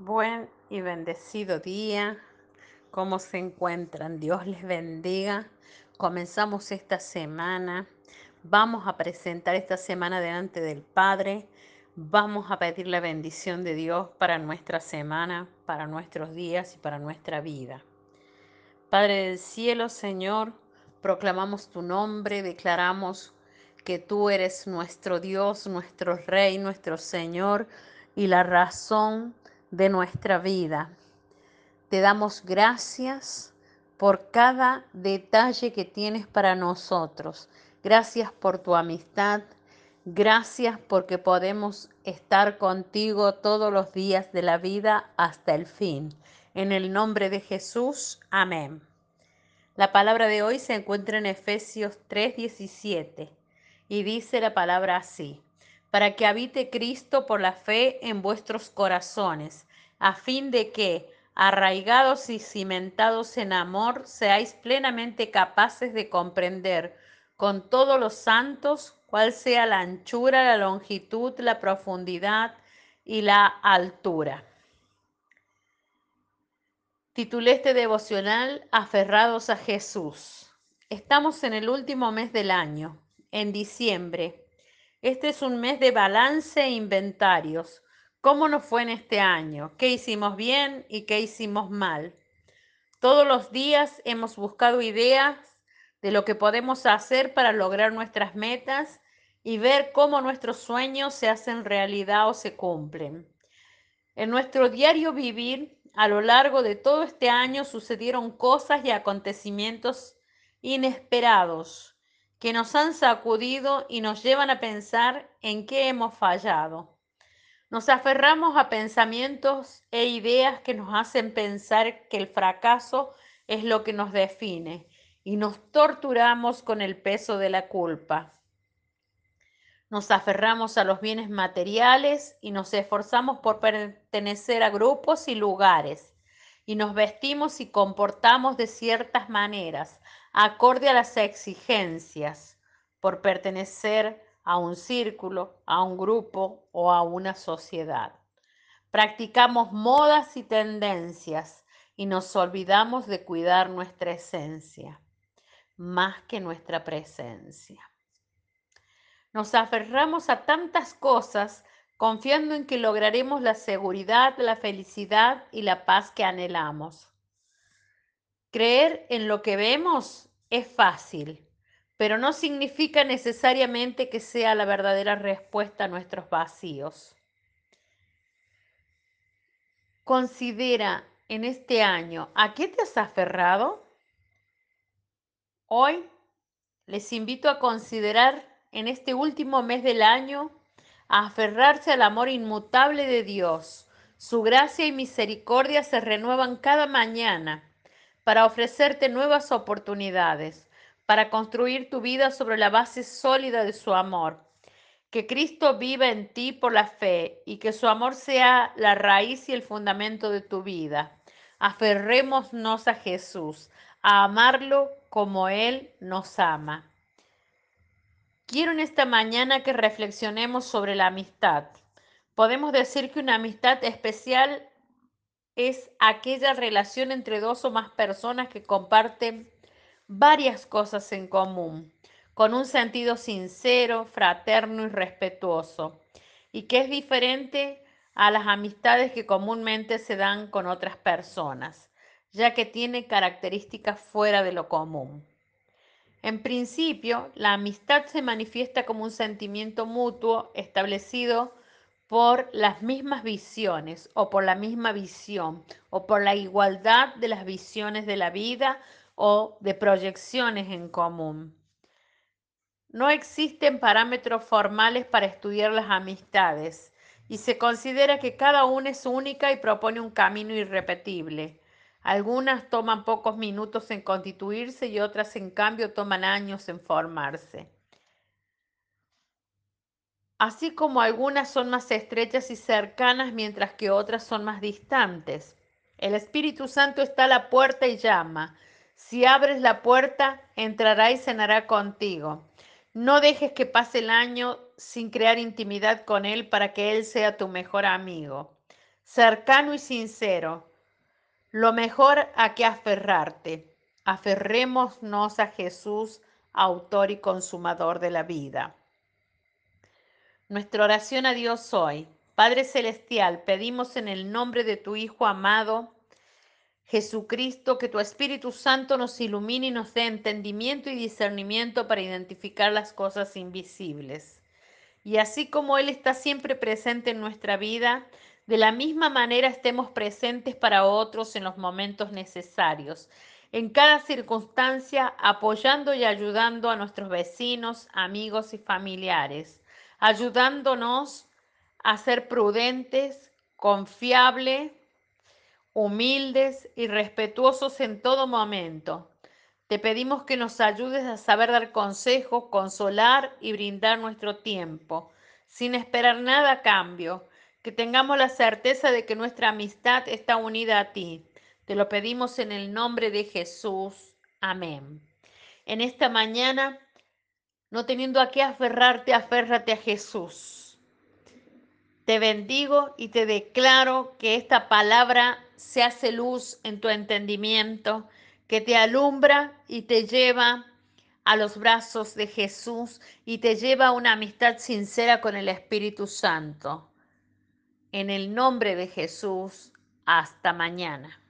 Buen y bendecido día. ¿Cómo se encuentran? Dios les bendiga. Comenzamos esta semana. Vamos a presentar esta semana delante del Padre. Vamos a pedir la bendición de Dios para nuestra semana, para nuestros días y para nuestra vida. Padre del cielo, Señor, proclamamos tu nombre, declaramos que tú eres nuestro Dios, nuestro Rey, nuestro Señor y la razón de nuestra vida. Te damos gracias por cada detalle que tienes para nosotros. Gracias por tu amistad. Gracias porque podemos estar contigo todos los días de la vida hasta el fin. En el nombre de Jesús, amén. La palabra de hoy se encuentra en Efesios 3:17 y dice la palabra así para que habite Cristo por la fe en vuestros corazones, a fin de que, arraigados y cimentados en amor, seáis plenamente capaces de comprender con todos los santos cuál sea la anchura, la longitud, la profundidad y la altura. Titulé este devocional Aferrados a Jesús. Estamos en el último mes del año, en diciembre, este es un mes de balance e inventarios. ¿Cómo nos fue en este año? ¿Qué hicimos bien y qué hicimos mal? Todos los días hemos buscado ideas de lo que podemos hacer para lograr nuestras metas y ver cómo nuestros sueños se hacen realidad o se cumplen. En nuestro diario vivir, a lo largo de todo este año sucedieron cosas y acontecimientos inesperados que nos han sacudido y nos llevan a pensar en qué hemos fallado. Nos aferramos a pensamientos e ideas que nos hacen pensar que el fracaso es lo que nos define y nos torturamos con el peso de la culpa. Nos aferramos a los bienes materiales y nos esforzamos por pertenecer a grupos y lugares y nos vestimos y comportamos de ciertas maneras acorde a las exigencias por pertenecer a un círculo, a un grupo o a una sociedad. Practicamos modas y tendencias y nos olvidamos de cuidar nuestra esencia más que nuestra presencia. Nos aferramos a tantas cosas confiando en que lograremos la seguridad, la felicidad y la paz que anhelamos. Creer en lo que vemos es fácil, pero no significa necesariamente que sea la verdadera respuesta a nuestros vacíos. Considera en este año a qué te has aferrado. Hoy les invito a considerar en este último mes del año aferrarse al amor inmutable de Dios. Su gracia y misericordia se renuevan cada mañana para ofrecerte nuevas oportunidades, para construir tu vida sobre la base sólida de su amor. Que Cristo viva en ti por la fe y que su amor sea la raíz y el fundamento de tu vida. Aferrémonos a Jesús, a amarlo como Él nos ama. Quiero en esta mañana que reflexionemos sobre la amistad. Podemos decir que una amistad especial es aquella relación entre dos o más personas que comparten varias cosas en común, con un sentido sincero, fraterno y respetuoso, y que es diferente a las amistades que comúnmente se dan con otras personas, ya que tiene características fuera de lo común. En principio, la amistad se manifiesta como un sentimiento mutuo establecido por las mismas visiones o por la misma visión o por la igualdad de las visiones de la vida o de proyecciones en común. No existen parámetros formales para estudiar las amistades y se considera que cada una es única y propone un camino irrepetible. Algunas toman pocos minutos en constituirse y otras en cambio toman años en formarse así como algunas son más estrechas y cercanas mientras que otras son más distantes. El Espíritu Santo está a la puerta y llama. Si abres la puerta, entrará y cenará contigo. No dejes que pase el año sin crear intimidad con Él para que Él sea tu mejor amigo. cercano y sincero, lo mejor a que aferrarte. Aferrémonos a Jesús, autor y consumador de la vida. Nuestra oración a Dios hoy. Padre Celestial, pedimos en el nombre de tu Hijo amado, Jesucristo, que tu Espíritu Santo nos ilumine y nos dé entendimiento y discernimiento para identificar las cosas invisibles. Y así como Él está siempre presente en nuestra vida, de la misma manera estemos presentes para otros en los momentos necesarios, en cada circunstancia, apoyando y ayudando a nuestros vecinos, amigos y familiares, ayudándonos a ser prudentes, confiables, humildes y respetuosos en todo momento. Te pedimos que nos ayudes a saber dar consejos, consolar y brindar nuestro tiempo, sin esperar nada a cambio, que tengamos la certeza de que nuestra amistad está unida a ti. Te lo pedimos en el nombre de Jesús. Amén. En esta mañana, no teniendo a qué aferrarte, aférrate a Jesús te bendigo y te declaro que esta palabra se hace luz en tu entendimiento, que te alumbra y te lleva a los brazos de Jesús y te lleva a una amistad sincera con el Espíritu Santo. En el nombre de Jesús, hasta mañana.